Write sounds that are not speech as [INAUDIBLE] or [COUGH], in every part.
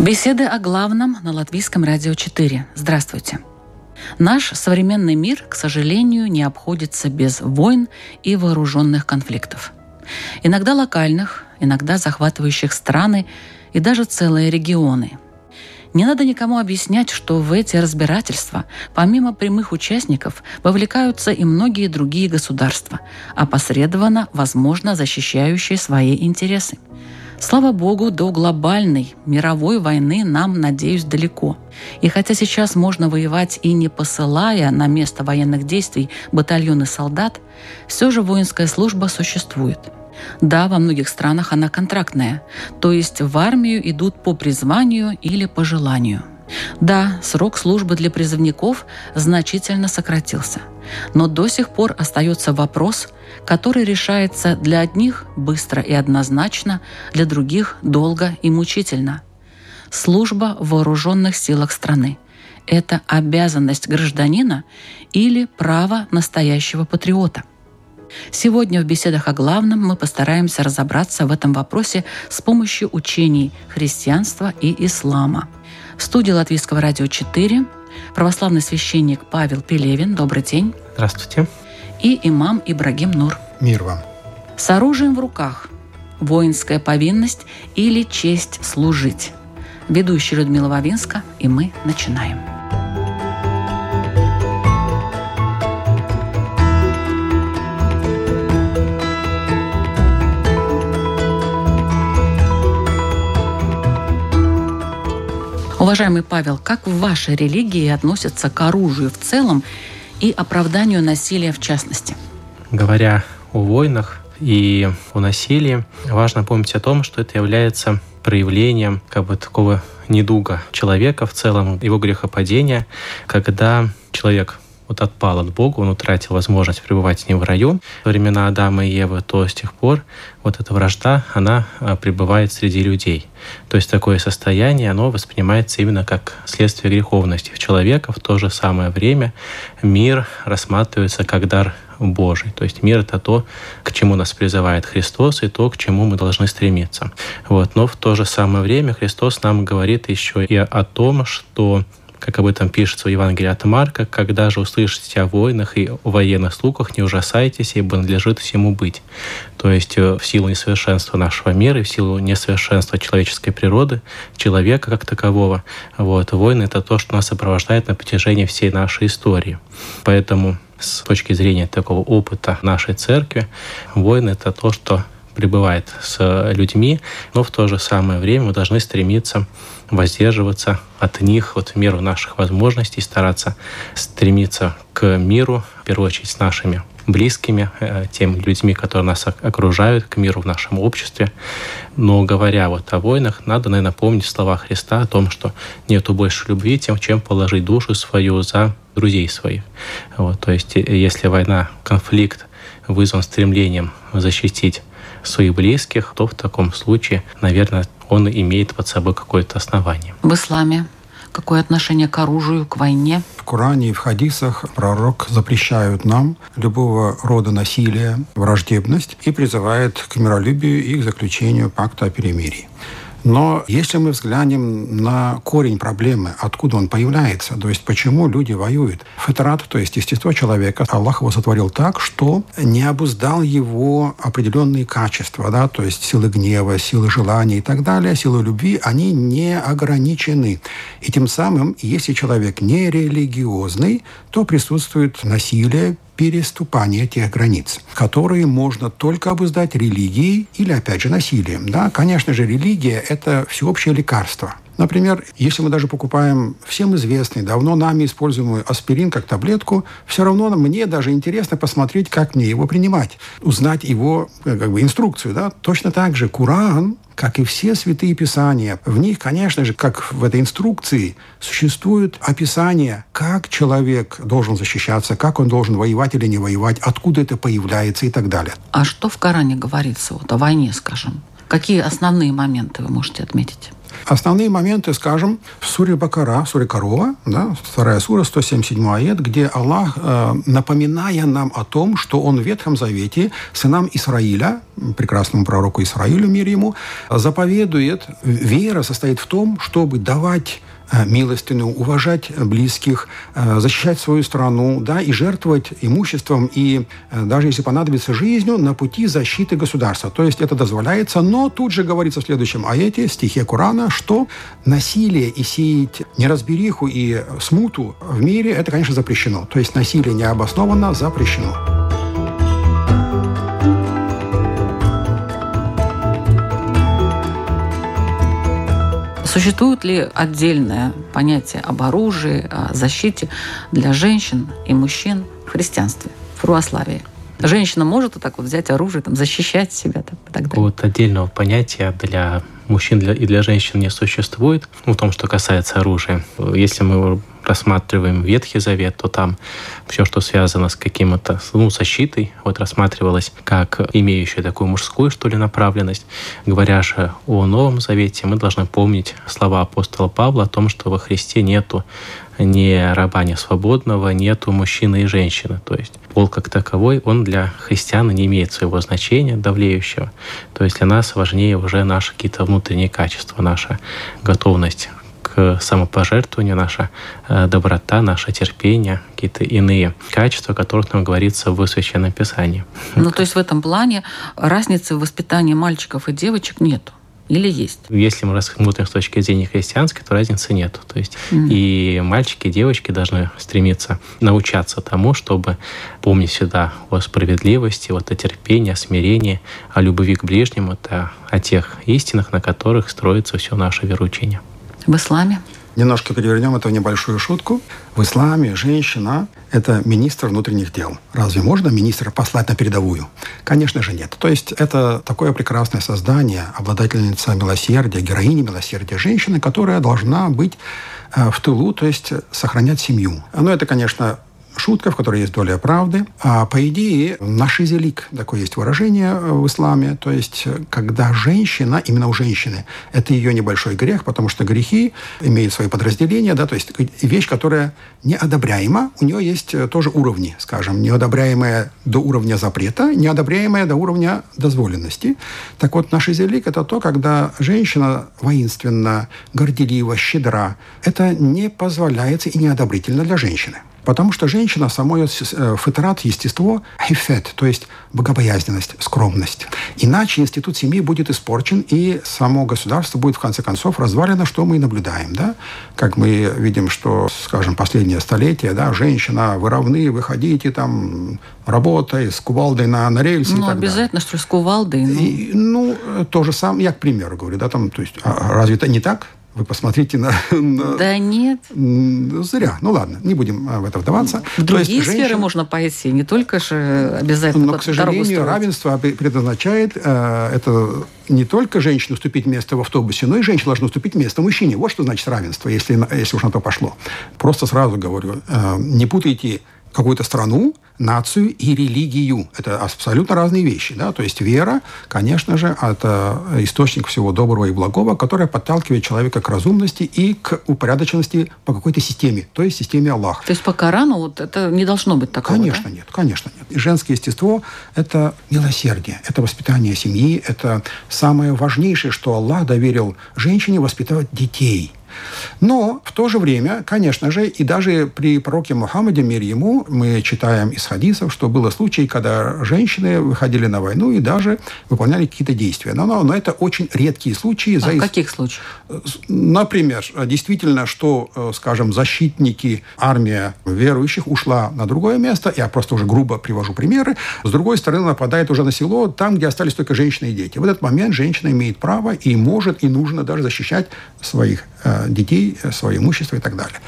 Беседы о главном на Латвийском радио 4. Здравствуйте. Наш современный мир, к сожалению, не обходится без войн и вооруженных конфликтов. Иногда локальных, иногда захватывающих страны и даже целые регионы. Не надо никому объяснять, что в эти разбирательства, помимо прямых участников, вовлекаются и многие другие государства, опосредованно, возможно, защищающие свои интересы – Слава богу, до глобальной мировой войны нам, надеюсь, далеко. И хотя сейчас можно воевать и не посылая на место военных действий батальоны солдат, все же воинская служба существует. Да, во многих странах она контрактная, то есть в армию идут по призванию или по желанию. Да, срок службы для призывников значительно сократился. Но до сих пор остается вопрос, который решается для одних быстро и однозначно, для других долго и мучительно. Служба в вооруженных силах страны – это обязанность гражданина или право настоящего патриота. Сегодня в беседах о главном мы постараемся разобраться в этом вопросе с помощью учений христианства и ислама. В студии Латвийского радио 4 православный священник Павел Пелевин. Добрый день. Здравствуйте. И имам Ибрагим Нур. Мир вам. С оружием в руках. Воинская повинность или честь служить. Ведущая Людмила Вавинска, и мы начинаем. Уважаемый Павел, как в вашей религии относятся к оружию в целом и оправданию насилия в частности? Говоря о войнах и о насилии, важно помнить о том, что это является проявлением как бы такого недуга человека в целом, его грехопадения, когда человек вот отпал от Бога, он утратил возможность пребывать с ним в раю во времена Адама и Евы, то с тех пор вот эта вражда, она а, пребывает среди людей. То есть такое состояние, оно воспринимается именно как следствие греховности в человека. В то же самое время мир рассматривается как дар Божий. То есть мир — это то, к чему нас призывает Христос, и то, к чему мы должны стремиться. Вот. Но в то же самое время Христос нам говорит еще и о том, что как об этом пишется в Евангелии от Марка, «Когда же услышите о войнах и военных слухах, не ужасайтесь, ибо надлежит всему быть». То есть э, в силу несовершенства нашего мира и в силу несовершенства человеческой природы, человека как такового, вот, войны — это то, что нас сопровождает на протяжении всей нашей истории. Поэтому с точки зрения такого опыта нашей церкви, войны — это то, что пребывает с людьми, но в то же самое время мы должны стремиться воздерживаться от них вот в меру наших возможностей, стараться стремиться к миру, в первую очередь с нашими близкими, э, теми людьми, которые нас окружают, к миру в нашем обществе. Но говоря вот о войнах, надо, наверное, помнить слова Христа о том, что нету больше любви, тем, чем положить душу свою за друзей своих. Вот, то есть, э, если война, конфликт вызван стремлением защитить своих близких, то в таком случае, наверное, он имеет под собой какое-то основание. В исламе какое отношение к оружию, к войне? В Коране и в хадисах пророк запрещают нам любого рода насилия, враждебность и призывает к миролюбию и к заключению пакта о перемирии. Но если мы взглянем на корень проблемы, откуда он появляется, то есть почему люди воюют, фитрат, то есть естество человека, Аллах его сотворил так, что не обуздал его определенные качества, да, то есть силы гнева, силы желания и так далее, силы любви, они не ограничены. И тем самым, если человек не религиозный, то присутствует насилие, переступания тех границ, которые можно только обуздать религией или, опять же, насилием. Да, конечно же, религия – это всеобщее лекарство. Например, если мы даже покупаем всем известный, давно нами используемый аспирин как таблетку, все равно мне даже интересно посмотреть, как мне его принимать, узнать его э, как бы, инструкцию. Да? Точно так же Куран как и все святые писания, в них, конечно же, как в этой инструкции, существует описание, как человек должен защищаться, как он должен воевать или не воевать, откуда это появляется и так далее. А что в Коране говорится вот о войне, скажем? Какие основные моменты вы можете отметить? Основные моменты, скажем, в суре Бакара, суре Корова, да, вторая сура, 177 аят, где Аллах, э, напоминая нам о том, что Он в Ветхом Завете сынам Исраиля, прекрасному пророку Исраилю, мир ему, заповедует, вера состоит в том, чтобы давать милостину, уважать близких, э, защищать свою страну, да, и жертвовать имуществом и э, даже если понадобится жизнью на пути защиты государства. То есть это дозволяется, но тут же говорится в следующем аяте, стихе Корана, что насилие и сеять неразбериху и смуту в мире, это, конечно, запрещено. То есть насилие необоснованно запрещено. Существует ли отдельное понятие об оружии, о защите для женщин и мужчин в христианстве, в православии? Женщина может вот так вот взять оружие, там, защищать себя там, так далее? Вот отдельного понятия для мужчин и для женщин не существует, ну, в том, что касается оружия. Если мы рассматриваем Ветхий Завет, то там все, что связано с каким-то, ну, защитой, вот рассматривалось как имеющее такую мужскую, что ли, направленность. Говоря же о Новом Завете, мы должны помнить слова апостола Павла о том, что во Христе нету ни раба, ни свободного, нету мужчины и женщины. То есть пол как таковой, он для христиан не имеет своего значения давлеющего. То есть для нас важнее уже наши какие-то внутренние качества, наша готовность к самопожертвованию, наша э, доброта, наше терпение, какие-то иные качества, о которых нам говорится в Священном Писании. Ну, то есть в этом плане разницы в воспитании мальчиков и девочек нету? Или есть? Если мы рассмотрим с точки зрения христианской, то разницы нет. То есть mm. и мальчики, и девочки должны стремиться научаться тому, чтобы помнить всегда о справедливости, вот о терпении, о смирении, о любви к ближнему, это о тех истинах, на которых строится все наше вероучение в исламе? Немножко перевернем это в небольшую шутку. В исламе женщина – это министр внутренних дел. Разве можно министра послать на передовую? Конечно же нет. То есть это такое прекрасное создание, обладательница милосердия, героиня милосердия, женщина, которая должна быть э, в тылу, то есть сохранять семью. Но это, конечно, шутка, в которой есть доля правды. А по идее, нашизелик, такое есть выражение в исламе, то есть когда женщина, именно у женщины, это ее небольшой грех, потому что грехи имеют свои подразделения, да, то есть вещь, которая неодобряема, у нее есть тоже уровни, скажем, неодобряемая до уровня запрета, неодобряемая до уровня дозволенности. Так вот, нашизелик – это то, когда женщина воинственна, горделива, щедра. Это не позволяется и неодобрительно для женщины. Потому что женщина, само ее э, фетерат, естество, хифет, то есть богобоязненность, скромность. Иначе институт семьи будет испорчен, и само государство будет, в конце концов, развалено, что мы и наблюдаем. Да? Как мы видим, что, скажем, последнее столетие, да, женщина, вы равны, выходите там, работай, с кувалдой на, на рельсы ну, и так обязательно, далее. что с кувалдой. Ну... И, ну, то же самое, я к примеру говорю, да, там, то есть, а разве это не так? Вы посмотрите на, на... Да нет. Зря. Ну ладно, не будем в это вдаваться. В другие есть, сферы женщин... можно пойти, не только же обязательно Но, к сожалению, равенство предназначает э, это не только женщину уступить место в автобусе, но и женщина должна уступить место мужчине. Вот что значит равенство, если, если уж на то пошло. Просто сразу говорю, э, не путайте какую-то страну, нацию и религию. Это абсолютно разные вещи. Да? То есть вера, конечно же, это источник всего доброго и благого, которая подталкивает человека к разумности и к упорядоченности по какой-то системе, то есть системе Аллаха. То есть по Корану вот это не должно быть такого, Конечно да? нет, конечно нет. И женское естество – это милосердие, это воспитание семьи, это самое важнейшее, что Аллах доверил женщине воспитывать детей – но в то же время, конечно же, и даже при пророке Мухаммаде, мир ему, мы читаем из хадисов, что было случаи, когда женщины выходили на войну и даже выполняли какие-то действия. Но, но, но это очень редкие случаи. А за... в каких случаях? Например, действительно, что, э, скажем, защитники, армия верующих ушла на другое место, я просто уже грубо привожу примеры, с другой стороны нападает уже на село, там, где остались только женщины и дети. В этот момент женщина имеет право и может, и нужно даже защищать своих детей, э, свое имущество и так далее.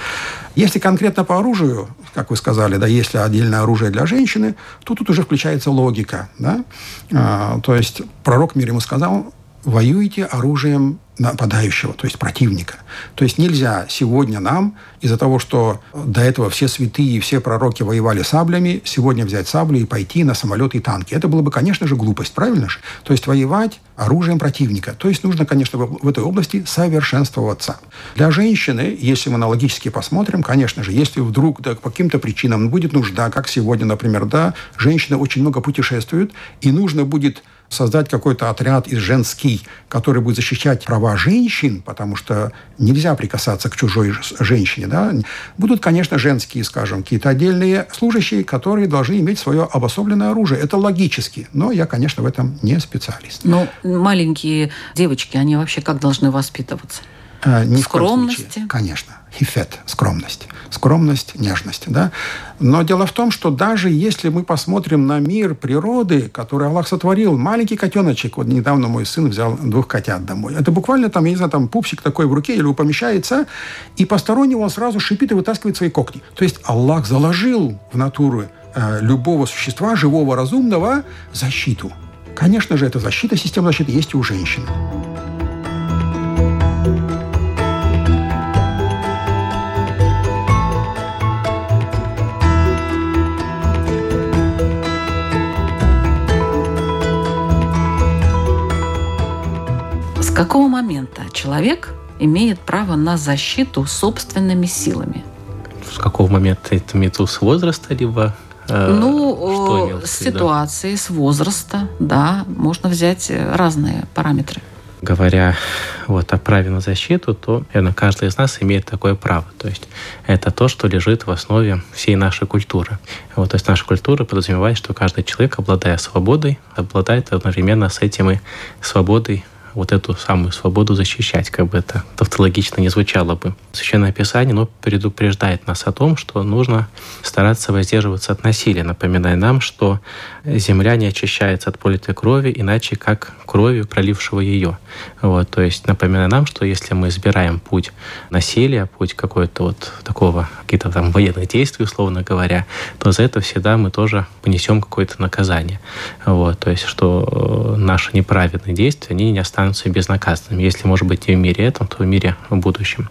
Если конкретно по оружию, как вы сказали, да, если отдельное оружие для женщины, то тут уже включается логика. Да? А, то есть пророк мир ему сказал, воюете оружием нападающего, то есть противника. То есть нельзя сегодня нам, из-за того, что до этого все святые, все пророки воевали саблями, сегодня взять саблю и пойти на самолеты и танки. Это было бы, конечно же, глупость, правильно же? То есть воевать оружием противника. То есть нужно, конечно, в этой области совершенствоваться. Для женщины, если мы аналогически посмотрим, конечно же, если вдруг да, по каким-то причинам будет нужда, как сегодня, например, да, женщины очень много путешествуют, и нужно будет создать какой-то отряд из женский, который будет защищать права женщин, потому что нельзя прикасаться к чужой женщине, да, будут, конечно, женские, скажем, какие-то отдельные служащие, которые должны иметь свое обособленное оружие. Это логически, но я, конечно, в этом не специалист. Но маленькие девочки, они вообще как должны воспитываться? А, ни Скромности? В случае, конечно. Хифет – скромность. Скромность, нежность. Да? Но дело в том, что даже если мы посмотрим на мир природы, который Аллах сотворил, маленький котеночек, вот недавно мой сын взял двух котят домой. Это буквально там, я не знаю, там пупсик такой в руке или помещается, и постороннего он сразу шипит и вытаскивает свои когти. То есть Аллах заложил в натуру э, любого существа, живого, разумного, защиту. Конечно же, эта защита, система защиты есть и у женщин. Какого момента человек имеет право на защиту собственными силами? С какого момента это имеется с возраста, либо э, ну, с ситуации, с возраста, да, можно взять э, разные параметры. Говоря вот о праве на защиту, то, наверное, каждый из нас имеет такое право. То есть это то, что лежит в основе всей нашей культуры. Вот, то есть наша культура подразумевает, что каждый человек, обладая свободой, обладает одновременно с этим и свободой вот эту самую свободу защищать, как бы это тавтологично не звучало бы. Священное Писание но предупреждает нас о том, что нужно стараться воздерживаться от насилия, напоминая нам, что земля не очищается от политой крови, иначе как кровью пролившего ее. Вот, то есть напоминая нам, что если мы избираем путь насилия, путь какой-то вот такого, какие-то там военных действий, условно говоря, то за это всегда мы тоже понесем какое-то наказание. Вот, то есть что э, наши неправедные действия, они не останутся безнаказанными. Если, может быть, не в мире этом, то в мире в будущем.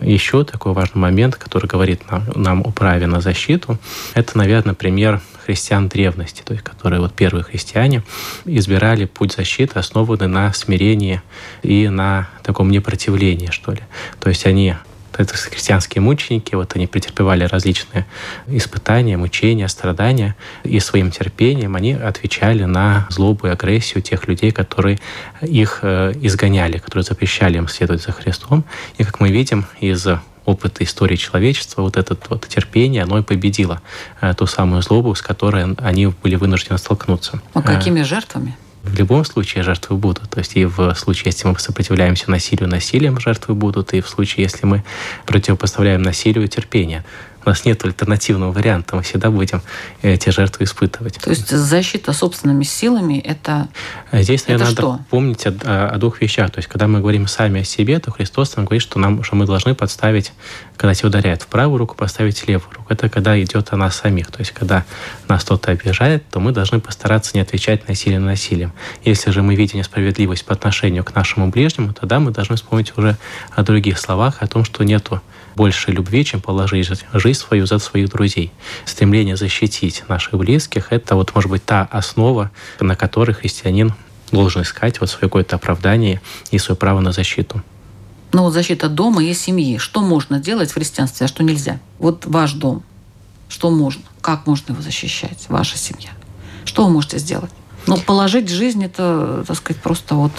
Еще такой важный момент, который говорит нам, нам о праве на защиту, это, наверное, пример христиан древности, то есть которые вот первые христиане избирали путь защиты, основанный на смирении и на таком непротивлении, что ли. То есть они это христианские мученики, вот они претерпевали различные испытания, мучения, страдания, и своим терпением они отвечали на злобу и агрессию тех людей, которые их э, изгоняли, которые запрещали им следовать за Христом. И, как мы видим из опыта истории человечества, вот это вот терпение, оно и победило э, ту самую злобу, с которой они были вынуждены столкнуться. А какими жертвами? В любом случае жертвы будут. То есть и в случае, если мы сопротивляемся насилию, насилием жертвы будут, и в случае, если мы противопоставляем насилию терпение у нас нет альтернативного варианта, мы всегда будем эти жертвы испытывать. То есть защита собственными силами – это Здесь, наверное, это надо что? помнить о, о двух вещах. То есть, когда мы говорим сами о себе, то Христос нам говорит, что, нам, что мы должны подставить, когда тебя ударяют в правую руку, поставить левую руку. Это когда идет о нас самих. То есть, когда нас кто-то обижает, то мы должны постараться не отвечать насилием насилием. Если же мы видим несправедливость по отношению к нашему ближнему, тогда мы должны вспомнить уже о других словах, о том, что нету больше любви, чем положить жизнь свою за своих друзей. Стремление защитить наших близких – это вот, может быть, та основа, на которой христианин должен искать вот свое какое-то оправдание и свое право на защиту. Ну вот защита дома и семьи. Что можно делать в христианстве, а что нельзя? Вот ваш дом. Что можно? Как можно его защищать? Ваша семья. Что вы можете сделать? Ну, положить жизнь это, так сказать, просто вот...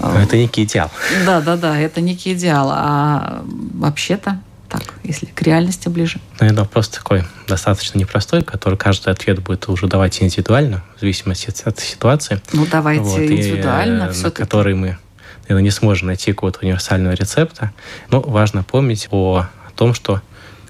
Э, это некий идеал. Да, да, да, это некий идеал. А вообще-то так, если к реальности ближе? Ну, это вопрос такой достаточно непростой, который каждый ответ будет уже давать индивидуально, в зависимости от ситуации. Ну, давайте вот, индивидуально. И, на который мы наверное, не сможем найти какого-то универсального рецепта. Но важно помнить о том, что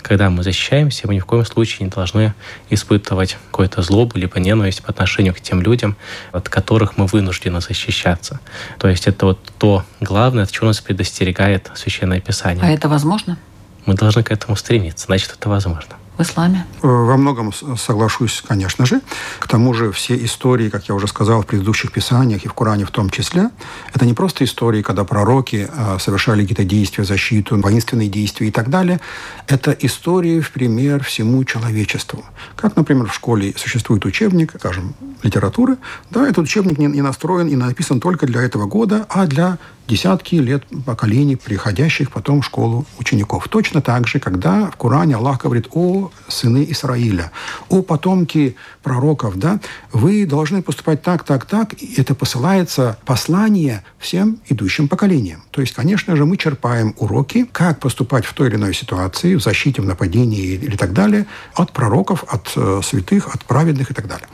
когда мы защищаемся, мы ни в коем случае не должны испытывать какую-то злобу либо ненависть по отношению к тем людям, от которых мы вынуждены защищаться. То есть это вот то главное, от чего нас предостерегает Священное Писание. А это возможно? Мы должны к этому стремиться, значит, это возможно. В исламе? Э, во многом соглашусь, конечно же. К тому же все истории, как я уже сказал в предыдущих писаниях и в Коране в том числе, это не просто истории, когда пророки э, совершали какие-то действия, защиту, воинственные действия и так далее. Это истории в пример всему человечеству. Как, например, в школе существует учебник, скажем, литературы. Да, этот учебник не, не настроен и написан только для этого года, а для десятки лет поколений, приходящих потом в школу учеников. Точно так же, когда в Коране Аллах говорит о сыны Израиля, о потомке пророков, да, вы должны поступать так, так, так, и это посылается послание всем идущим поколениям. То есть, конечно же, мы черпаем уроки, как поступать в той или иной ситуации, в защите, в нападении или так далее, от пророков, от э, святых, от праведных и так далее.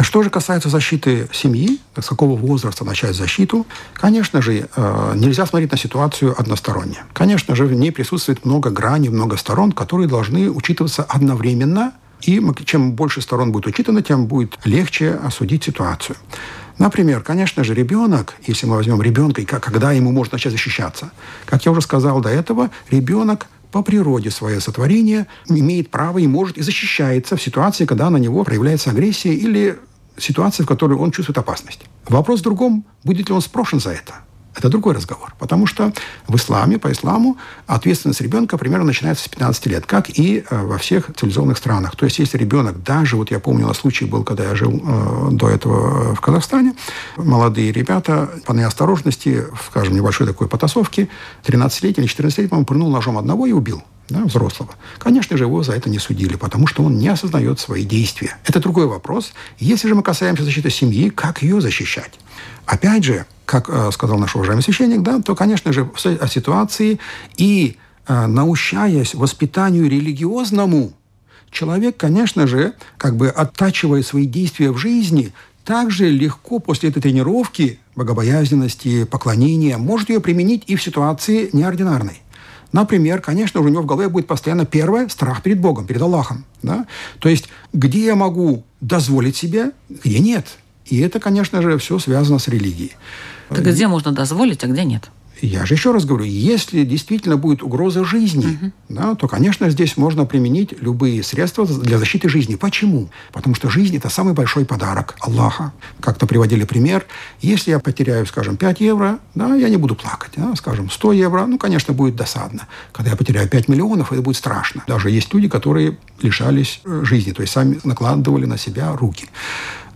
Что же касается защиты семьи, с какого возраста начать защиту, конечно же, э, нельзя смотреть на ситуацию односторонне. Конечно же, в ней присутствует много граней, много сторон, которые должны учитываться одновременно, и чем больше сторон будет учитано, тем будет легче осудить ситуацию. Например, конечно же, ребенок, если мы возьмем ребенка, и когда ему можно начать защищаться, как я уже сказал до этого, ребенок по природе свое сотворение имеет право и может и защищается в ситуации, когда на него проявляется агрессия или ситуация, в которой он чувствует опасность. Вопрос в другом, будет ли он спрошен за это. Это другой разговор. Потому что в исламе, по исламу, ответственность ребенка примерно начинается с 15 лет, как и э, во всех цивилизованных странах. То есть, если ребенок, даже вот я помню, на случай был, когда я жил э, до этого в Казахстане, молодые ребята по неосторожности, скажем, небольшой такой потасовки, 13-летний или 14-летний, по-моему, прыгнул ножом одного и убил да, взрослого. Конечно же, его за это не судили, потому что он не осознает свои действия. Это другой вопрос. Если же мы касаемся защиты семьи, как ее защищать? Опять же, как э, сказал наш уважаемый священник, да, то, конечно же, о ситуации и э, научаясь воспитанию религиозному, человек, конечно же, как бы оттачивая свои действия в жизни, также легко после этой тренировки богобоязненности, поклонения, может ее применить и в ситуации неординарной. Например, конечно, у него в голове будет постоянно первое – страх перед Богом, перед Аллахом. Да? То есть, где я могу дозволить себе, где нет – и это, конечно же, все связано с религией. Так где можно дозволить, а где нет? Я же еще раз говорю, если действительно будет угроза жизни, угу. да, то, конечно, здесь можно применить любые средства для защиты жизни. Почему? Потому что жизнь – это самый большой подарок Аллаха. Как-то приводили пример. Если я потеряю, скажем, 5 евро, да, я не буду плакать. Да, скажем, 100 евро, ну, конечно, будет досадно. Когда я потеряю 5 миллионов, это будет страшно. Даже есть люди, которые лишались э, жизни, то есть сами накладывали на себя руки.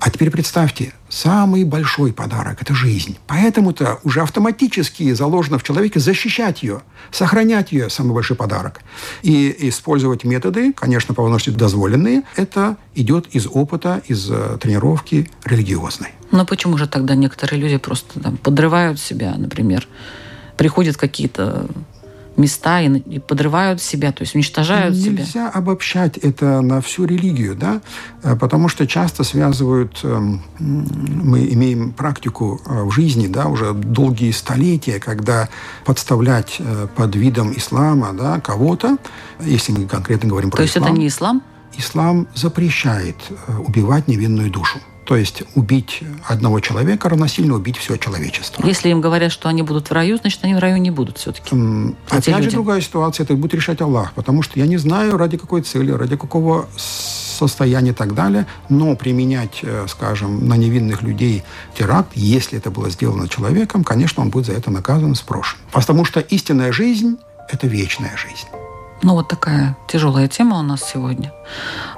А теперь представьте, самый большой подарок – это жизнь. Поэтому-то уже автоматически заложено в человеке защищать ее, сохранять ее – самый большой подарок. И использовать методы, конечно, по возможности дозволенные, это идет из опыта, из э, тренировки религиозной. Но почему же тогда некоторые люди просто там, подрывают себя, например, приходят какие-то места и, и подрывают себя, то есть уничтожают Нельзя себя. Нельзя обобщать это на всю религию, да, э, потому что часто связывают, эм, мы имеем практику э, в жизни, да, уже долгие столетия, когда подставлять э, под видом ислама, да, кого-то, если мы конкретно говорим про ислам. То есть это не ислам? Ислам запрещает убивать невинную душу. То есть убить одного человека равносильно убить все человечество. Если им говорят, что они будут в раю, значит, они в раю не будут все-таки. Mm, опять люди. же другая ситуация, это будет решать Аллах. Потому что я не знаю, ради какой цели, ради какого состояния и так далее, но применять, э, скажем, на невинных людей теракт, если это было сделано человеком, конечно, он будет за это наказан, спрошен. Потому что истинная жизнь – это вечная жизнь. Ну, вот такая тяжелая тема у нас сегодня.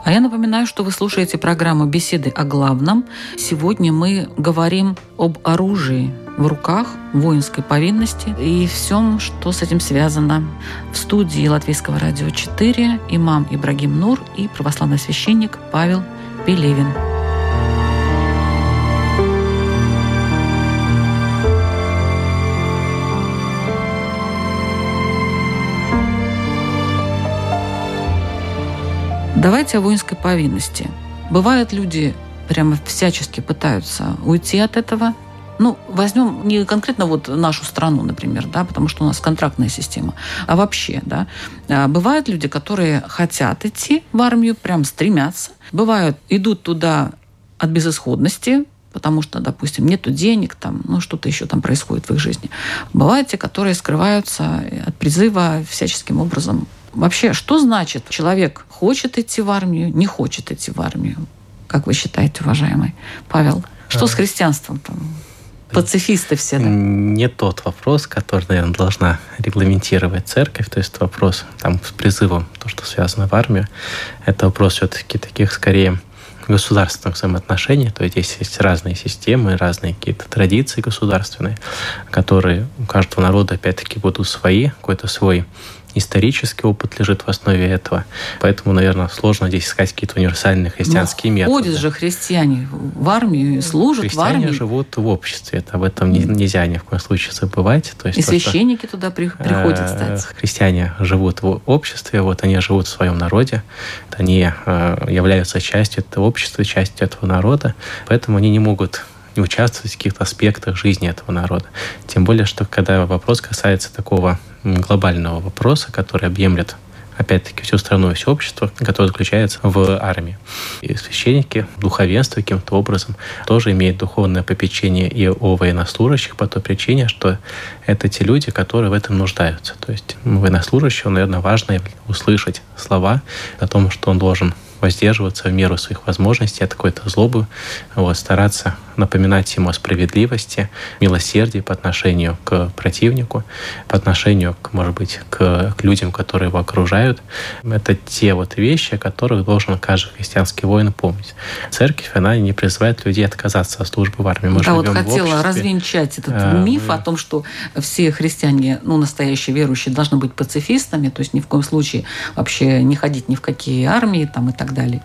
А я напоминаю, что вы слушаете программу «Беседы о главном». Сегодня мы говорим об оружии в руках, воинской повинности и всем, что с этим связано. В студии Латвийского радио 4 имам Ибрагим Нур и православный священник Павел Пелевин. Давайте о воинской повинности. Бывают люди, прямо всячески пытаются уйти от этого. Ну, возьмем не конкретно вот нашу страну, например, да, потому что у нас контрактная система, а вообще, да. А бывают люди, которые хотят идти в армию, прям стремятся. Бывают, идут туда от безысходности, потому что, допустим, нету денег, там, ну, что-то еще там происходит в их жизни. Бывают те, которые скрываются от призыва всяческим образом Вообще, что значит человек хочет идти в армию, не хочет идти в армию? Как вы считаете, уважаемый Павел? Что с христианством там? Пацифисты все, да? Не тот вопрос, который, наверное, должна регламентировать церковь, то есть вопрос там с призывом, то, что связано в армию, это вопрос все-таки таких скорее государственных взаимоотношений, то есть здесь есть разные системы, разные какие-то традиции государственные, которые у каждого народа опять-таки будут свои, какой-то свой исторический опыт лежит в основе этого. Поэтому, наверное, сложно здесь искать какие-то универсальные христианские Но методы. Ходят же христиане в армию, служат христиане в армии. живут в обществе. Это об этом нельзя ни в коем случае забывать. То есть И то, священники что, туда приходят, э, кстати. Христиане живут в обществе, вот они живут в своем народе, они э, являются частью этого общества, частью этого народа, поэтому они не могут не участвовать в каких-то аспектах жизни этого народа. Тем более, что когда вопрос касается такого глобального вопроса, который объемлет опять-таки, всю страну и все общество, которое заключается в армии. И священники, духовенство каким-то образом тоже имеют духовное попечение и о военнослужащих по той причине, что это те люди, которые в этом нуждаются. То есть военнослужащему, наверное, важно услышать слова о том, что он должен воздерживаться в меру своих возможностей от какой-то злобы, вот, стараться напоминать ему о справедливости, милосердии по отношению к противнику, по отношению, к, может быть, к, к людям, которые его окружают. Это те вот вещи, о которых должен каждый христианский воин помнить. Церковь, она не призывает людей отказаться от службы в армии. Мы да, вот хотела развенчать этот а, миф мы... о том, что все христиане, ну, настоящие верующие, должны быть пацифистами, то есть ни в коем случае вообще не ходить ни в какие армии там и так далее.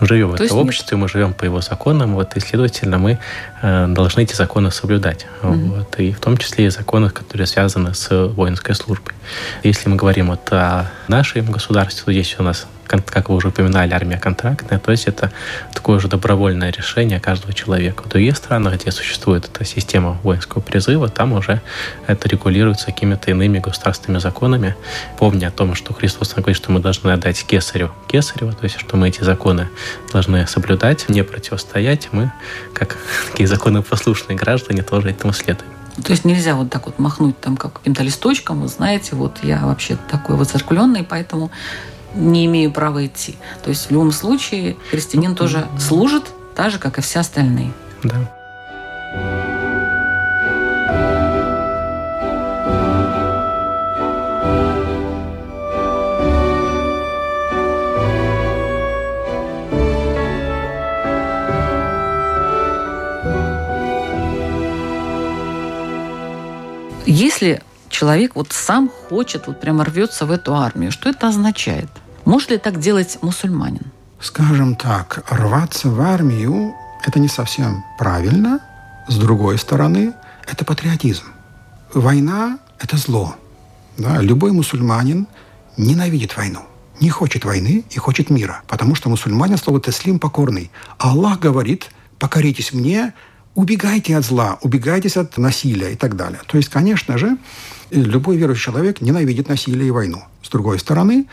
Мы живем в этом обществе, мы живем по его законам, вот, и, следовательно, мы должны эти законы соблюдать. Mm-hmm. Вот, и в том числе и законы, которые связаны с воинской службой. Если мы говорим вот о нашем государстве, то здесь у нас как вы уже упоминали, армия контрактная, то есть это такое же добровольное решение каждого человека. В других странах, где существует эта система воинского призыва, там уже это регулируется какими-то иными государственными законами, помня о том, что Христос говорит, что мы должны отдать кесарю кесарева, то есть что мы эти законы должны соблюдать, не противостоять, мы, как такие [LAUGHS] законопослушные граждане, тоже этому следуем. То есть нельзя вот так вот махнуть там как каким-то листочком, вы знаете, вот я вообще такой вот циркуленный, поэтому не имею права идти. То есть в любом случае христианин тоже служит так же, как и все остальные. Да. Если человек вот сам хочет, вот прямо рвется в эту армию, что это означает? Может ли так делать мусульманин? Скажем так, рваться в армию – это не совсем правильно. С другой стороны, это патриотизм. Война – это зло. Да? Любой мусульманин ненавидит войну, не хочет войны и хочет мира, потому что мусульманин слово «теслим» покорный. Аллах говорит «покоритесь мне, убегайте от зла, убегайте от насилия и так далее». То есть, конечно же, любой верующий человек ненавидит насилие и войну. С другой стороны,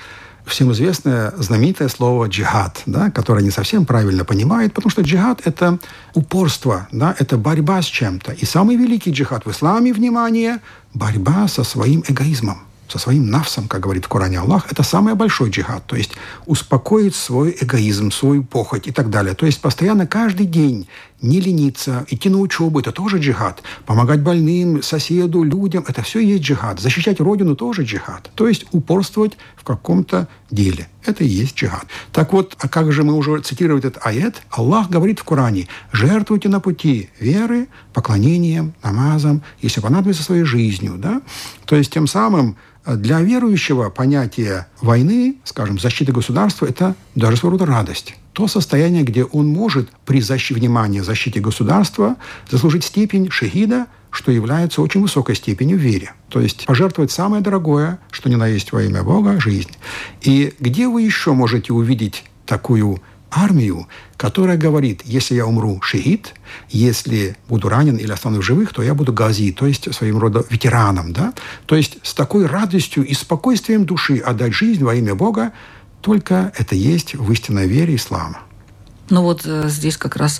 всем известное знаменитое слово «джихад», да, которое не совсем правильно понимает, потому что джихад – это упорство, да, это борьба с чем-то. И самый великий джихад в исламе, внимание, борьба со своим эгоизмом со своим навсом, как говорит в Коране Аллах, это самый большой джихад. То есть успокоить свой эгоизм, свою похоть и так далее. То есть постоянно каждый день не лениться, идти на учебу – это тоже джихад. Помогать больным, соседу, людям – это все есть джихад. Защищать родину – тоже джихад. То есть упорствовать в каком-то деле. Это и есть джихад. Так вот, а как же мы уже цитировали этот аят? Аллах говорит в Коране, жертвуйте на пути веры, поклонением, намазом, если понадобится своей жизнью. Да? То есть тем самым для верующего понятие войны, скажем, защиты государства – это даже своего рода радость. То состояние, где он может при защите, внимания защите государства заслужить степень шахида, что является очень высокой степенью в вере. То есть пожертвовать самое дорогое, что ни на есть во имя Бога, жизнь. И где вы еще можете увидеть такую армию, которая говорит, если я умру шиит, если буду ранен или останусь живых, то я буду гази, то есть своим родом ветераном. Да? То есть с такой радостью и спокойствием души отдать жизнь во имя Бога, только это есть в истинной вере ислама. Ну вот э, здесь как раз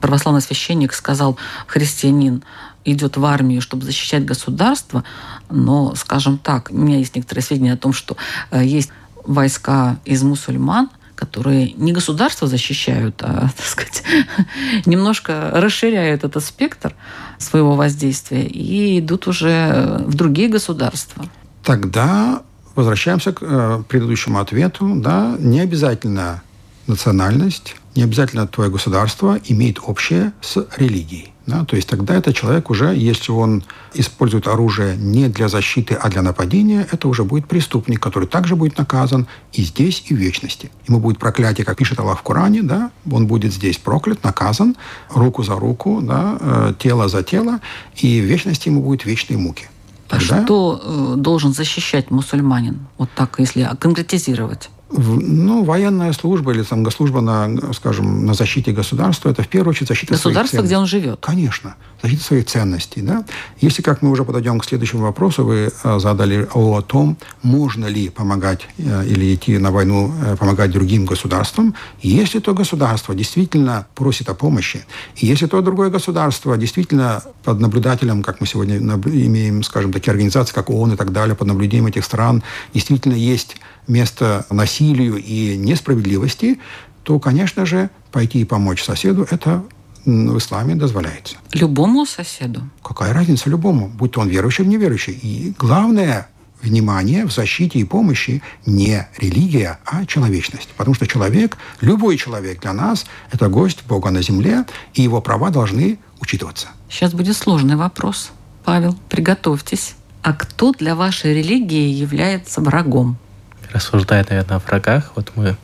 православный священник сказал, христианин, идет в армию, чтобы защищать государство, но, скажем так, у меня есть некоторые сведения о том, что э, есть войска из мусульман, которые не государство защищают, а, [LAUGHS] так сказать, [LAUGHS] немножко расширяют этот спектр своего воздействия и идут уже в другие государства. Тогда возвращаемся к э, предыдущему ответу. Да, не обязательно национальность, не обязательно твое государство имеет общее с религией. Да? То есть тогда этот человек уже, если он использует оружие не для защиты, а для нападения, это уже будет преступник, который также будет наказан и здесь, и в вечности. Ему будет проклятие, как пишет Аллах в Коране, да? он будет здесь проклят, наказан, руку за руку, да? Э, тело за тело, и в вечности ему будут вечные муки. А что э, должен защищать мусульманин? Вот так, если конкретизировать ну, военная служба или там служба на, скажем, на защите государства, это в первую очередь защита Государство, где он живет. Конечно. Защита своих ценностей. Да? Если, как мы уже подойдем к следующему вопросу, вы э, задали о том, можно ли помогать э, или идти на войну, э, помогать другим государствам, если то государство действительно просит о помощи, и если то другое государство действительно под наблюдателем, как мы сегодня имеем, скажем, такие организации, как ООН и так далее, под наблюдением этих стран, действительно есть место насилию и несправедливости, то, конечно же, пойти и помочь соседу – это в исламе дозволяется. Любому соседу? Какая разница любому, будь то он верующий или неверующий. И главное внимание в защите и помощи не религия, а человечность. Потому что человек, любой человек для нас – это гость Бога на земле, и его права должны учитываться. Сейчас будет сложный вопрос. Павел, приготовьтесь. А кто для вашей религии является врагом? Рассуждая, наверное, о врагах, вот мы,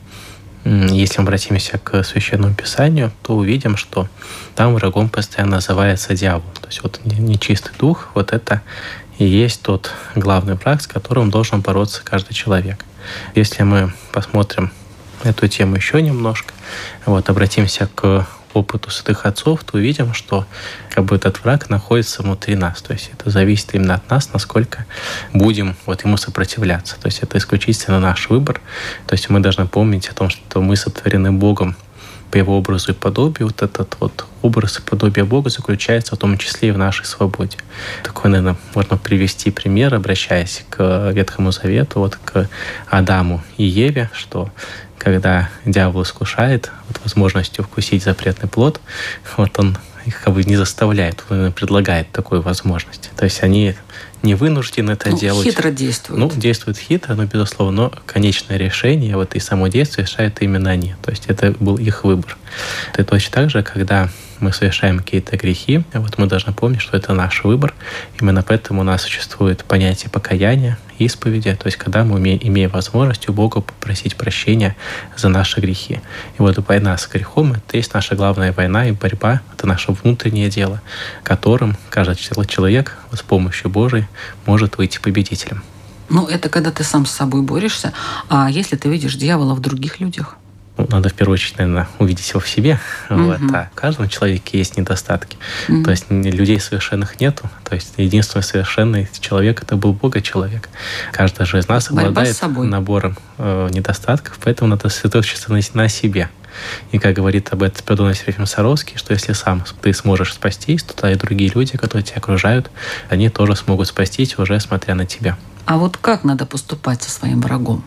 если обратимся к Священному Писанию, то увидим, что там врагом постоянно называется дьявол. То есть вот нечистый дух, вот это и есть тот главный враг, с которым должен бороться каждый человек. Если мы посмотрим эту тему еще немножко, вот обратимся к опыту святых отцов, то увидим, что как бы этот враг находится внутри нас. То есть это зависит именно от нас, насколько будем вот ему сопротивляться. То есть это исключительно наш выбор. То есть мы должны помнить о том, что мы сотворены Богом по его образу и подобию. Вот этот вот образ и подобие Бога заключается в том числе и в нашей свободе. Такой, наверное, можно привести пример, обращаясь к Ветхому Завету, вот к Адаму и Еве, что когда дьявол искушает вот, возможностью вкусить запретный плод, вот он их как бы не заставляет, он предлагает такую возможность. То есть они не вынуждены это ну, делать. Хитро действуют. Ну, действуют хитро, но, безусловно, но конечное решение, вот и само действие решает именно они. То есть это был их выбор. Это точно так же, когда мы совершаем какие-то грехи, вот мы должны помнить, что это наш выбор. Именно поэтому у нас существует понятие покаяния, исповеди, то есть когда мы имеем возможность у Бога попросить прощения за наши грехи. И вот война с грехом — это есть наша главная война и борьба, это наше внутреннее дело, которым каждый человек с помощью Божией может выйти победителем. Ну, это когда ты сам с собой борешься. А если ты видишь дьявола в других людях? ну, надо в первую очередь, наверное, увидеть его в себе. Угу. Вот. А в каждом человеке есть недостатки. Угу. То есть людей совершенных нету. То есть единственный совершенный человек это был Бога человек. Каждый же из нас обладает набором э, недостатков, поэтому надо сосредоточиться на, на себе. И как говорит об этом Петр Серафим Саровский, что если сам ты сможешь спастись, то и другие люди, которые тебя окружают, они тоже смогут спастись, уже смотря на тебя. А вот как надо поступать со своим врагом?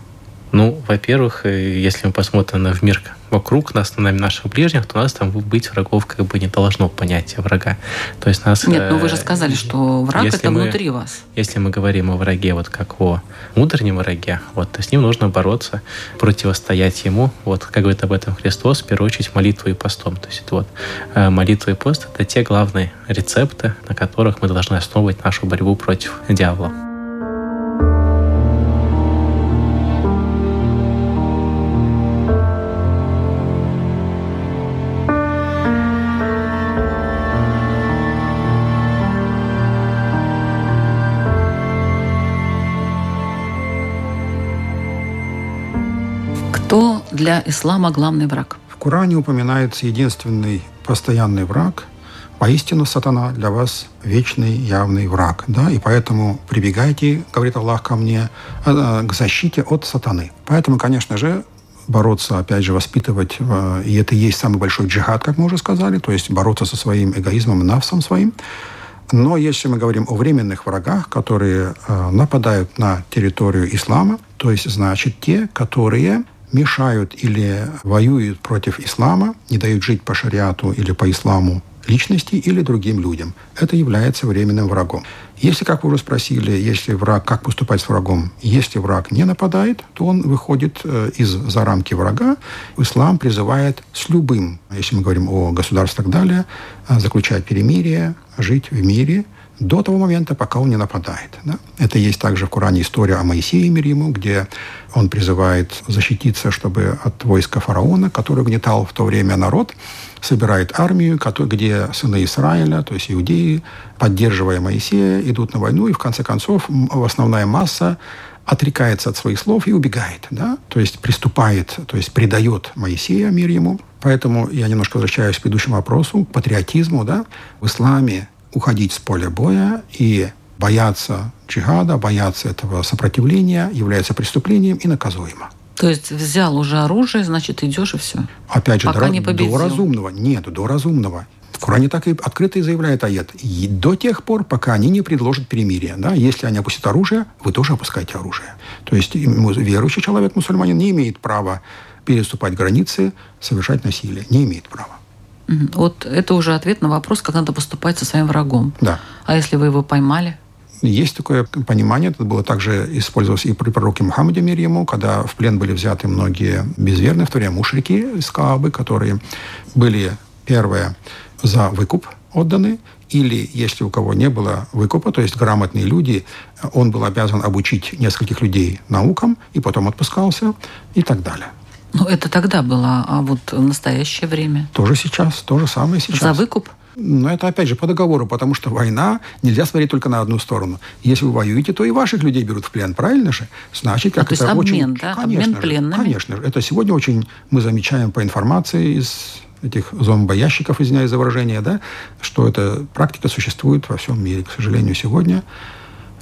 Ну, во-первых, э, если мы посмотрим на мир вокруг нас, на наших ближних, то у нас там быть врагов как бы не должно понятия врага. То есть нас... Нет, ну вы же э, сказали, что враг это мы, внутри вас. Если мы говорим о враге вот как о внутреннем враге, вот, то с ним нужно бороться, противостоять ему. Вот, как говорит об этом Христос, в первую очередь молитвой и постом. То есть это вот э, молитва и пост – это те главные рецепты, на которых мы должны основывать нашу борьбу против дьявола. Для ислама главный враг? В Коране упоминается единственный постоянный враг, Поистину сатана для вас вечный явный враг, да, и поэтому прибегайте, говорит Аллах ко мне, э, к защите от сатаны. Поэтому, конечно же, бороться, опять же, воспитывать, э, и это и есть самый большой джихад, как мы уже сказали, то есть бороться со своим эгоизмом, навсом своим. Но если мы говорим о временных врагах, которые э, нападают на территорию ислама, то есть, значит, те, которые мешают или воюют против ислама, не дают жить по шариату или по исламу личности или другим людям. Это является временным врагом. Если, как вы уже спросили, если враг, как поступать с врагом? Если враг не нападает, то он выходит э, из за рамки врага. Ислам призывает с любым, если мы говорим о государстве и так далее, э, заключать перемирие, жить в мире – до того момента, пока он не нападает. Да? Это есть также в Коране история о Моисее мир ему, где он призывает защититься, чтобы от войска фараона, который угнетал в то время народ, собирает армию, где сыны Израиля, то есть иудеи, поддерживая Моисея, идут на войну, и в конце концов основная масса отрекается от своих слов и убегает, да? то есть приступает, то есть предает Моисея, мир ему. Поэтому я немножко возвращаюсь к предыдущему вопросу, к патриотизму. Да? В исламе уходить с поля боя и бояться джихада, бояться этого сопротивления является преступлением и наказуемо. То есть взял уже оружие, значит, идешь и все. Опять же, Пока до, не до разумного. Нет, до разумного. В Коране так и открыто и заявляет аят. И до тех пор, пока они не предложат перемирие. Да? Если они опустят оружие, вы тоже опускаете оружие. То есть верующий человек, мусульманин, не имеет права переступать границы, совершать насилие. Не имеет права. Вот это уже ответ на вопрос, как надо поступать со своим врагом. Да. А если вы его поймали? Есть такое понимание, это было также использовалось и при пророке Мухаммаде мир ему, когда в плен были взяты многие безверные, в то время мушрики из Каабы, которые были, первое, за выкуп отданы, или если у кого не было выкупа, то есть грамотные люди, он был обязан обучить нескольких людей наукам, и потом отпускался, и так далее. Ну, это тогда было, а вот в настоящее время? Тоже сейчас, то же самое сейчас. За выкуп? Но это опять же по договору, потому что война нельзя смотреть только на одну сторону. Если вы воюете, то и ваших людей берут в плен, правильно же? Значит, как а, это то есть очень... обмен, да? Конечно обмен же, пленными? Конечно же. Это сегодня очень мы замечаем по информации из этих зомбоящиков, извиняюсь за выражение, да, что эта практика существует во всем мире. К сожалению, сегодня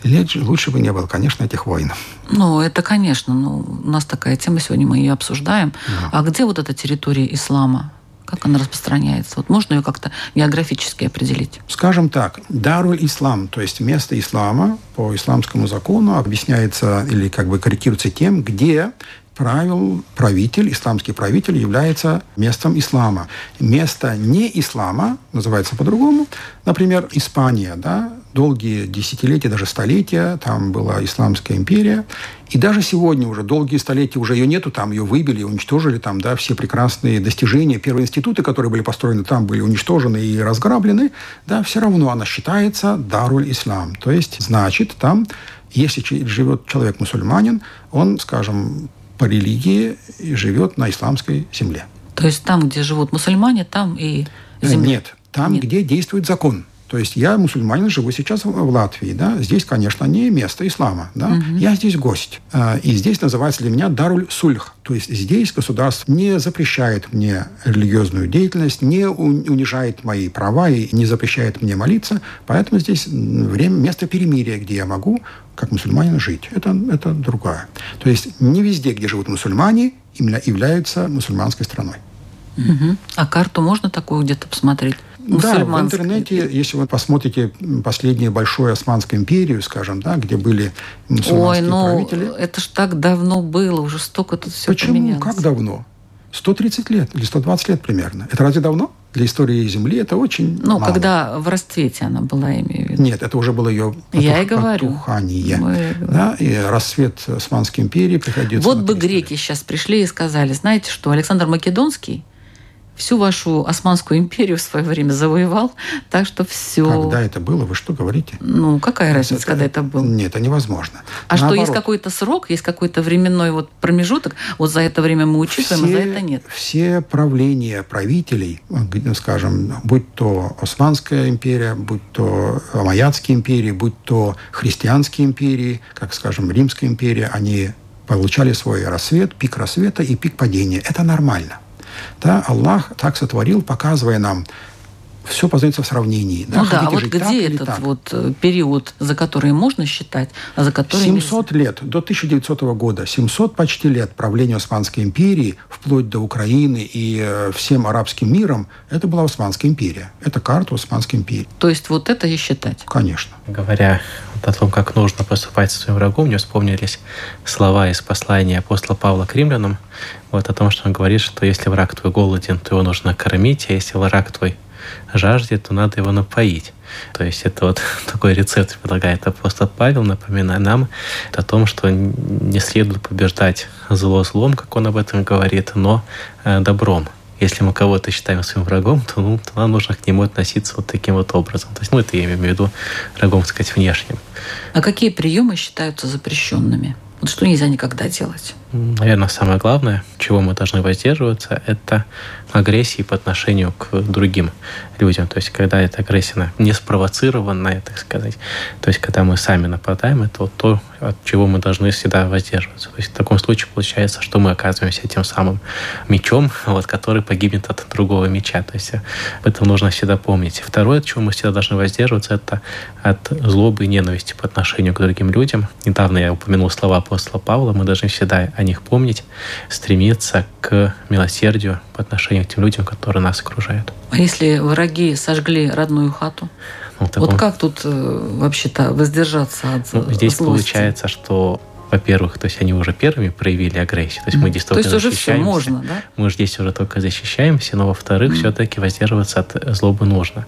лучше бы не было, конечно, этих войн. Ну, это, конечно. Ну, у нас такая тема, сегодня мы ее обсуждаем. Да. А где вот эта территория ислама? Как она распространяется? Вот можно ее как-то географически определить? Скажем так, Даруль Ислам, то есть место ислама по исламскому закону объясняется или как бы корректируется тем, где правил правитель, исламский правитель является местом ислама. Место не ислама называется по-другому. Например, Испания, да, долгие десятилетия, даже столетия, там была Исламская империя. И даже сегодня уже долгие столетия уже ее нету, там ее выбили, уничтожили, там, да, все прекрасные достижения, первые институты, которые были построены там, были уничтожены и разграблены, да, все равно она считается Даруль Ислам. То есть, значит, там, если живет человек-мусульманин, он, скажем, по религии живет на исламской земле. То есть там, где живут мусульмане, там и земля? Нет, там, Нет. где действует закон. То есть я мусульманин, живу сейчас в Латвии, да, здесь, конечно, не место ислама, да, угу. я здесь гость. А, и здесь называется для меня Даруль Сульх. То есть здесь государство не запрещает мне религиозную деятельность, не унижает мои права и не запрещает мне молиться, поэтому здесь время, место перемирия, где я могу как мусульманин жить. Это, это другое. То есть не везде, где живут мусульмане, именно являются мусульманской страной. Угу. А карту можно такую где-то посмотреть? Да, в интернете, если вы посмотрите последнюю большую Османскую империю, скажем, да, где были мусульманские Ой, ну, правители. это ж так давно было, уже столько тут все Почему? поменялось. Как давно? 130 лет или 120 лет примерно. Это разве давно? Для истории Земли это очень Ну, мало. когда в расцвете она была, я имею в виду. Нет, это уже было ее потух, я и говорю. потухание. Да, и рассвет Османской империи приходится Вот бы греки сейчас пришли и сказали, знаете что, Александр Македонский всю вашу Османскую империю в свое время завоевал, так что все. Когда это было? Вы что говорите? Ну, какая разница, это, когда это было? Нет, это невозможно. А Наоборот. что, есть какой-то срок, есть какой-то временной вот промежуток, вот за это время мы учитываем, все, а за это нет? Все правления правителей, скажем, будь то Османская империя, будь то Майятские империи, будь то христианские империи, как, скажем, Римская империя, они получали свой рассвет, пик рассвета и пик падения. Это нормально. Да, Аллах так сотворил, показывая нам все познается в сравнении. Да? Ну да, а вот где этот так? вот э, период, за который можно считать, а за который 700 нельзя? лет, до 1900 года, 700 почти лет правления Османской империи, вплоть до Украины и э, всем арабским миром, это была Османская империя. Это карта Османской империи. То есть вот это и считать? Конечно. Говоря о том, как нужно поступать со своим врагом, мне вспомнились слова из послания апостола Павла к римлянам, вот о том, что он говорит, что если враг твой голоден, то его нужно кормить, а если враг твой жаждет, то надо его напоить. То есть это вот [LAUGHS] такой рецепт предлагает апостол Павел, напоминая нам о том, что не следует побеждать зло злом, как он об этом говорит, но э, добром. Если мы кого-то считаем своим врагом, то, ну, то нам нужно к нему относиться вот таким вот образом. То есть, ну, это я имею в виду врагом, так сказать, внешним. А какие приемы считаются запрещенными? Вот что нельзя никогда делать? Наверное, самое главное, чего мы должны воздерживаться, это агрессии по отношению к другим людям. То есть, когда эта агрессия не спровоцированная, так сказать. То есть, когда мы сами нападаем, это вот то, от чего мы должны всегда воздерживаться. То есть, в таком случае получается, что мы оказываемся тем самым мечом, [LAUGHS] вот, который погибнет от другого меча. То есть, об этом нужно всегда помнить. Второе, от чего мы всегда должны воздерживаться, это от злобы и ненависти по отношению к другим людям. Недавно я упомянул слова апостола Павла. Мы должны всегда о них помнить, стремиться к милосердию по отношению к тем людям, которые нас окружают. А если враги сожгли родную хату? Ну, таком... Вот как тут э, вообще-то воздержаться от ну, Здесь злости? получается, что во-первых, то есть они уже первыми проявили агрессию, то есть мы здесь только То есть уже все можно, да? Мы же здесь уже только защищаемся, но во-вторых, mm. все-таки воздерживаться от злобы нужно.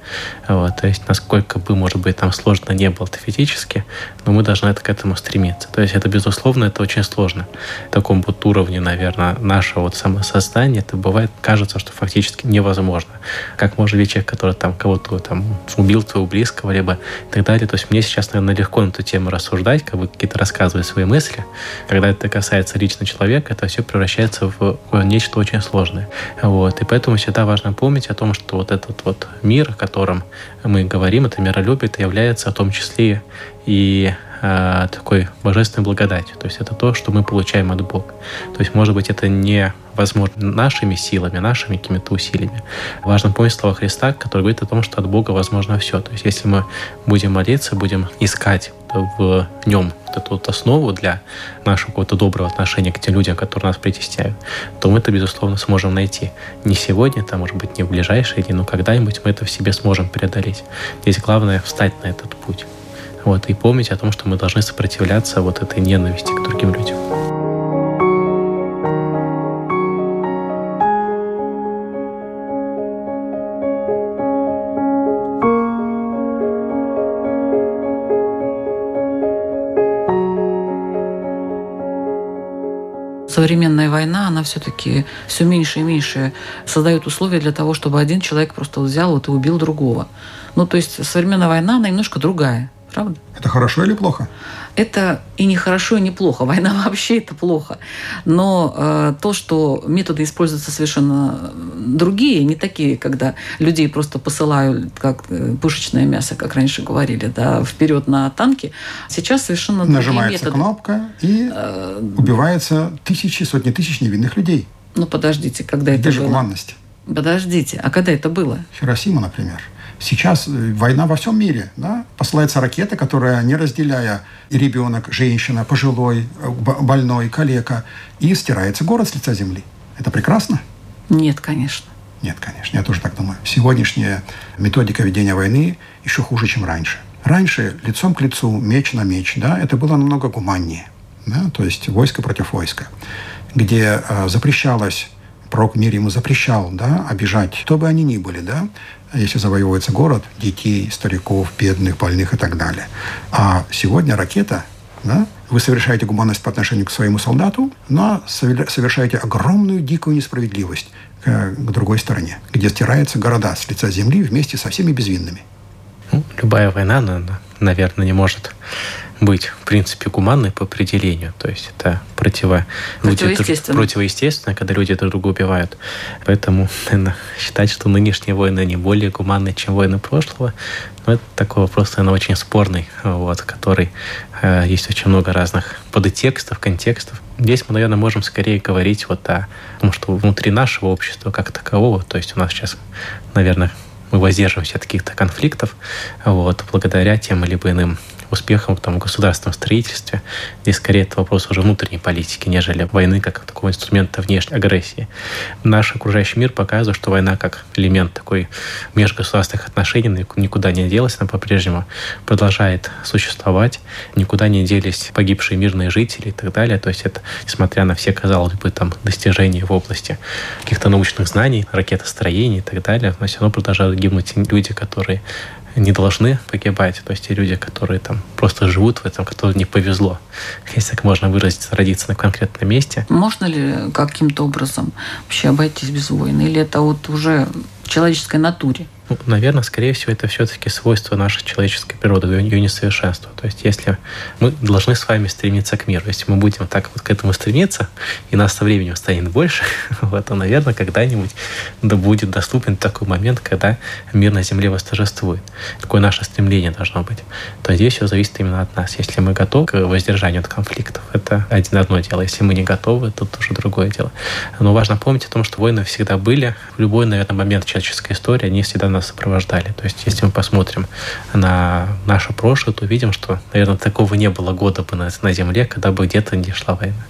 Вот, то есть насколько бы, может быть, там сложно не было -то физически, но мы должны это, к этому стремиться. То есть это, безусловно, это очень сложно. В таком вот уровне, наверное, нашего вот самосознания это бывает, кажется, что фактически невозможно. Как может быть человек, который там кого-то там убил твоего близкого, либо и так далее. То есть мне сейчас, наверное, легко на эту тему рассуждать, как бы какие-то рассказывать свои мысли, мысли. Когда это касается лично человека, это все превращается в нечто очень сложное. Вот. И поэтому всегда важно помнить о том, что вот этот вот мир, о котором мы говорим, это миролюбие, это является в том числе и э, такой божественной благодатью. То есть это то, что мы получаем от Бога. То есть, может быть, это не возможно нашими силами, нашими какими-то усилиями. Важно помнить слова Христа, который говорит о том, что от Бога возможно все. То есть, если мы будем молиться, будем искать в нем вот эту вот основу для нашего какого-то доброго отношения к тем людям, которые нас притесняют, то мы это, безусловно, сможем найти. Не сегодня, там, может быть, не в ближайшие дни, но когда-нибудь мы это в себе сможем преодолеть. Здесь главное встать на этот путь. Вот, и помнить о том, что мы должны сопротивляться вот этой ненависти к другим людям. Современная война, она все-таки все меньше и меньше создает условия для того, чтобы один человек просто взял вот и убил другого. Ну, то есть современная война, она немножко другая, правда? Это хорошо или плохо? Это и не хорошо, и не плохо. [LAUGHS] Война вообще это плохо. Но э, то, что методы используются совершенно другие, не такие, когда людей просто посылают как э, пушечное мясо, как раньше говорили, да, вперед на танки. Сейчас совершенно Нажимается другие методы. кнопка и э, убивается тысячи, сотни тысяч невинных людей. Ну подождите, когда Где это же было? гуманность? Подождите, а когда это было? Хиросима, например. Сейчас э, война во всем мире. Да? Посылается ракета, которая, не разделяя ребенок, женщина, пожилой, э, больной, калека, и стирается город с лица земли. Это прекрасно? Нет, конечно. Нет, конечно, я тоже так думаю. Сегодняшняя методика ведения войны еще хуже, чем раньше. Раньше лицом к лицу, меч на меч, да, это было намного гуманнее. Да? То есть войско против войска, где э, запрещалось пророк мир ему запрещал да, обижать, кто бы они ни были, да, если завоевывается город, детей, стариков, бедных, больных и так далее. А сегодня ракета, да, вы совершаете гуманность по отношению к своему солдату, но совершаете огромную дикую несправедливость к, к другой стороне, где стираются города с лица земли вместе со всеми безвинными. Ну, любая война, она, наверное, не может быть, в принципе, гуманной по определению. То есть это противо... противоестественно. противоестественно, когда люди друг друга убивают. Поэтому наверное, считать, что нынешние войны не более гуманны, чем войны прошлого, ну, это такой вопрос, наверное, очень спорный, вот, который э, есть очень много разных подтекстов, контекстов. Здесь мы, наверное, можем скорее говорить вот о том, что внутри нашего общества как такового, то есть у нас сейчас, наверное, мы воздерживаемся от каких-то конфликтов, вот, благодаря тем или иным успехом там, в государственном строительстве. Здесь скорее это вопрос уже внутренней политики, нежели войны как такого инструмента внешней агрессии. Наш окружающий мир показывает, что война как элемент такой межгосударственных отношений никуда не делась, она по-прежнему продолжает существовать, никуда не делись погибшие мирные жители и так далее. То есть это, несмотря на все, казалось бы, там достижения в области каких-то научных знаний, ракетостроения и так далее, но все равно продолжают гибнуть люди, которые не должны погибать. То есть те люди, которые там просто живут в этом, которым не повезло, если так можно выразиться, родиться на конкретном месте. Можно ли каким-то образом вообще обойтись без войны? Или это вот уже в человеческой натуре? Ну, наверное, скорее всего, это все-таки свойство нашей человеческой природы, ее несовершенства. То есть, если мы должны с вами стремиться к миру, если мы будем так вот к этому стремиться, и нас со временем станет больше, [LAUGHS] вот, то, наверное, когда-нибудь да будет доступен такой момент, когда мир на Земле восторжествует. Такое наше стремление должно быть. То здесь все зависит именно от нас. Если мы готовы к воздержанию от конфликтов, это один одно дело. Если мы не готовы, то тоже другое дело. Но важно помнить о том, что войны всегда были. В любой, наверное, момент человеческой истории они всегда нас сопровождали. То есть, если мы посмотрим на наше прошлое, то увидим, что, наверное, такого не было года бы на, на Земле, когда бы где-то не шла война.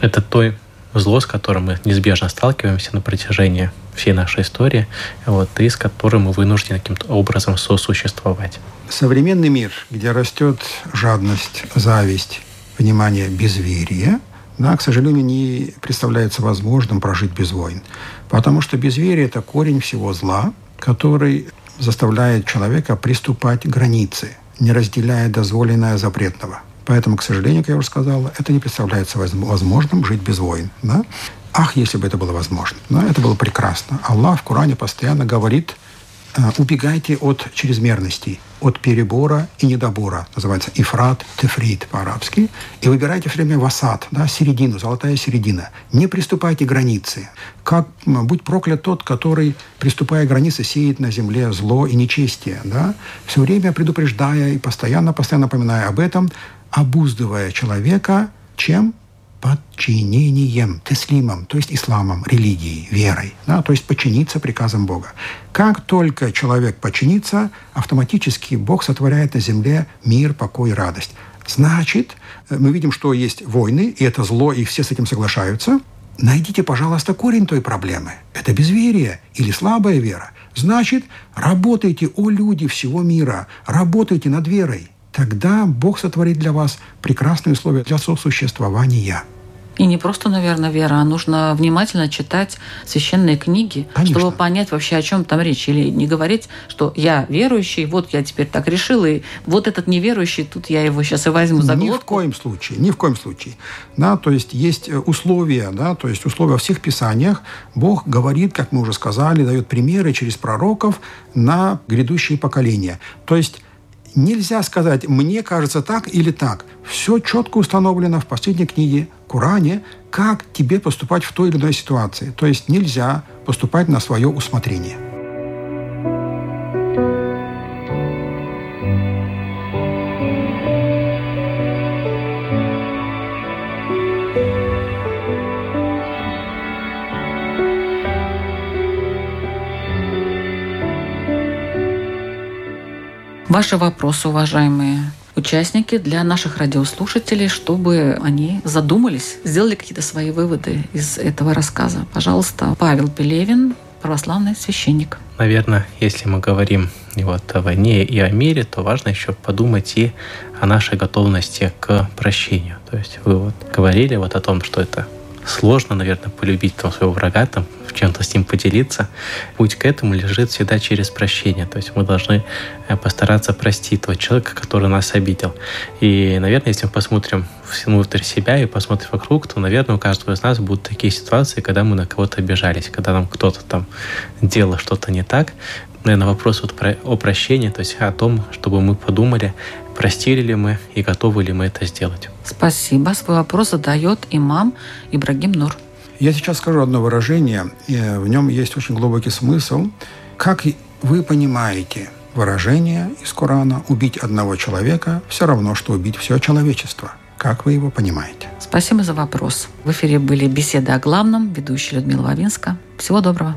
Это то зло, с которым мы неизбежно сталкиваемся на протяжении всей нашей истории, вот, и с которым мы вынуждены каким-то образом сосуществовать. Современный мир, где растет жадность, зависть, внимание, безверие, да, к сожалению, не представляется возможным прожить без войн. Потому что безверие – это корень всего зла, который заставляет человека приступать к границе, не разделяя дозволенное запретного. Поэтому, к сожалению, как я уже сказал, это не представляется возможным жить без войн. Да? Ах, если бы это было возможно. Да? Это было прекрасно. Аллах в Коране постоянно говорит – убегайте от чрезмерностей, от перебора и недобора. Называется ифрат, тефрит по-арабски. И выбирайте все время васад, да, середину, золотая середина. Не приступайте к границе. Как, будь проклят тот, который, приступая к границе, сеет на земле зло и нечестие. Да? Все время предупреждая и постоянно, постоянно напоминая об этом, обуздывая человека чем? Подчинением, теслимом, то есть исламом, религией, верой, да, то есть подчиниться приказам Бога. Как только человек подчинится, автоматически Бог сотворяет на земле мир, покой, радость. Значит, э, мы видим, что есть войны, и это зло, и все с этим соглашаются. Найдите, пожалуйста, корень той проблемы. Это безверие или слабая вера. Значит, работайте, о люди всего мира, работайте над верой тогда Бог сотворит для вас прекрасные условия для сосуществования. И не просто, наверное, вера, а нужно внимательно читать священные книги, Конечно. чтобы понять вообще, о чем там речь. Или не говорить, что я верующий, вот я теперь так решил, и вот этот неверующий, тут я его сейчас и возьму за глотку. Ни в коем случае, ни в коем случае. Да, то есть есть условия, да, то есть условия во всех писаниях. Бог говорит, как мы уже сказали, дает примеры через пророков на грядущие поколения. То есть Нельзя сказать «мне кажется так» или «так». Все четко установлено в последней книге Коране, как тебе поступать в той или иной ситуации. То есть нельзя поступать на свое усмотрение. Ваши вопросы, уважаемые участники, для наших радиослушателей, чтобы они задумались, сделали какие-то свои выводы из этого рассказа. Пожалуйста, Павел Пелевин, православный священник. Наверное, если мы говорим и вот о войне и о мире, то важно еще подумать и о нашей готовности к прощению. То есть вы вот говорили вот о том, что это сложно, наверное, полюбить там, своего врага, там, в чем-то с ним поделиться. Путь к этому лежит всегда через прощение. То есть мы должны э, постараться простить того человека, который нас обидел. И, наверное, если мы посмотрим внутрь себя и посмотрим вокруг, то, наверное, у каждого из нас будут такие ситуации, когда мы на кого-то обижались, когда нам кто-то там делал что-то не так. Наверное, вопрос вот про, о прощении, то есть о том, чтобы мы подумали, простили ли мы и готовы ли мы это сделать. Спасибо. Свой вопрос задает имам Ибрагим Нур. Я сейчас скажу одно выражение, и в нем есть очень глубокий смысл. Как вы понимаете выражение из Корана «убить одного человека все равно, что убить все человечество»? Как вы его понимаете? Спасибо за вопрос. В эфире были беседы о главном. Ведущая Людмила Вавинска. Всего доброго.